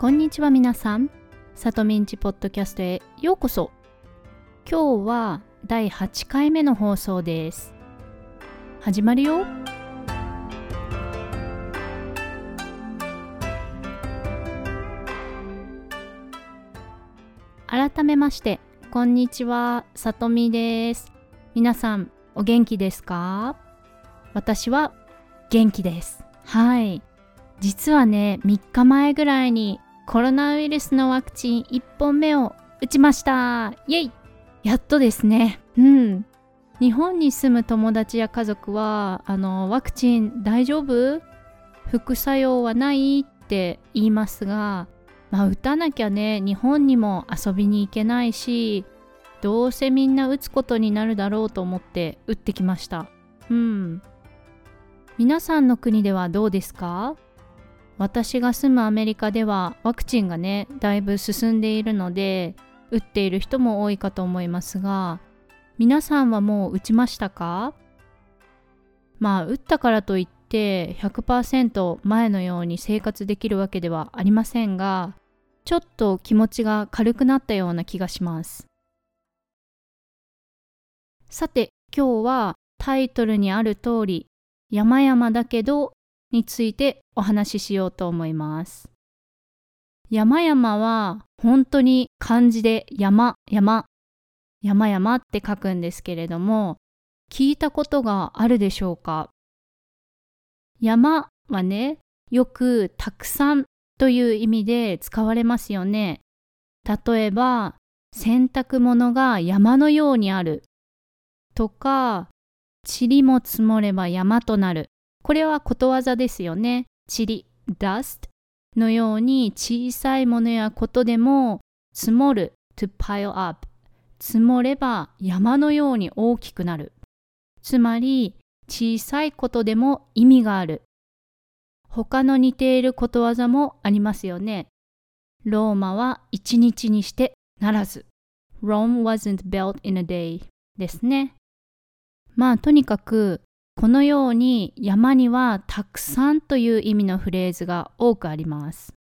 こんにちは皆さん。さとみんちポッドキャストへようこそ。今日は第8回目の放送です。始まるよ。改めまして、こんにちは、さとみです。皆さん、お元気ですか？私は元気です。はい。実はね、3日前ぐらいにコロナウイルスのワクチン1本目を打ちましたイェイやっとですね。うん。日本に住む友達や家族は、あの、ワクチン大丈夫？副作用はないって言いますが、まあ打たなきゃね、日本にも遊びに行けないし、どうせみんな打つことになるだろうと思って打ってきました。うん。皆さんの国ではどうですか？私が住むアメリカではワクチンがねだいぶ進んでいるので打っている人も多いかと思いますが皆さんはもう打ちましたか？まあ打ったからといって100%前のように生活できるわけではありませんがちょっと気持ちが軽くなったような気がします。さて今日はタイトルにある通り山々だけどについてお話ししようと思います。山々は本当に漢字で山、山、山々って書くんですけれども、聞いたことがあるでしょうか？山はね、よくたくさんという意味で使われますよね。例えば、洗濯物が山のようにあるとか、塵も積もれば山となるこれはことわざですよね。塵、dust のように小さいものやことでも積もる to pile up 積もれば山のように大きくなる。つまり小さいことでも意味がある。他の似ていることわざもありますよね。ローマは一日にしてならず。Rome wasn't built in a day ですね。まあとにかくこのように山にはたくさんという意味のフレーズが多くあります。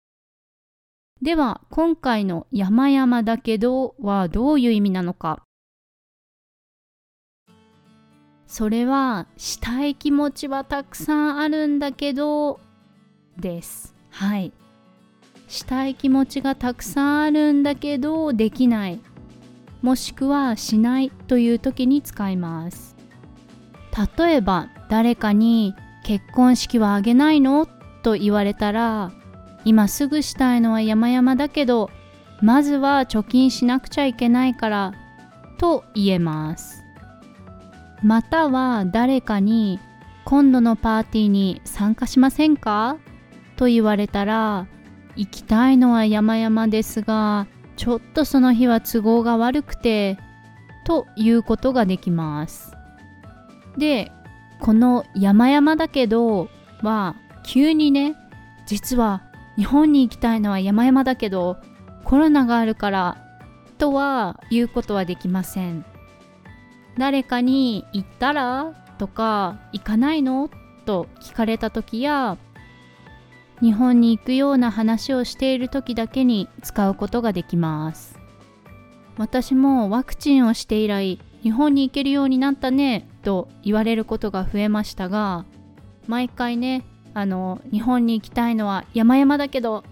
では今回の山々だけどはどういう意味なのかそれはしたい気持ちはたくさんあるんだけどです。はい。したい気持ちがたくさんあるんだけどできない。もしくはしないという時に使います。例えば誰かに結婚式はあげないの？と言われたら今すぐしたいのは山々だけどまずは貯金しなくちゃいけないからと言えます。または誰かに今度のパーティーに参加しませんか？と言われたら行きたいのは山々ですがちょっとその日は都合が悪くてということができます。でこの「山々だけど」は急にね実は日本に行きたいのは山々だけどコロナがあるからとは言うことはできません。誰かに行ったらとか行かないのと聞かれた時や日本に行くような話をしている時だけに使うことができます。私もワクチンをして以来日本に行けるようになったね。と言われることが増えましたが毎回ねあの日本に行きたいのは山々だけど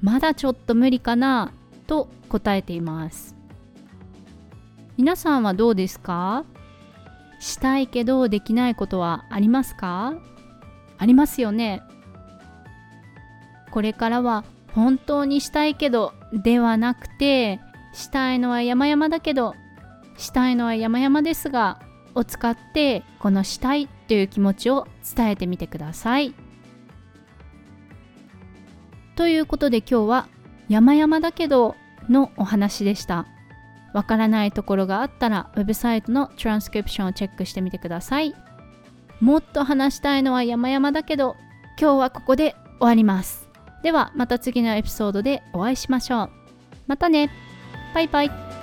まだちょっと無理かなと答えています。皆さんはどうですか？したいけどできないことはありますか？ありますよね。これからは本当にしたいけどではなくてしたいのは山々だけどしたいのは山々ですがを使ってこのしたいという気持ちを伝えてみてください。ということで今日は山々だけどのお話でした。わからないところがあったらウェブサイトのトランスクリプションをチェックしてみてください。もっと話したいのは山々だけど今日はここで終わります。ではまた次のエピソードでお会いしましょう。またねバイバイ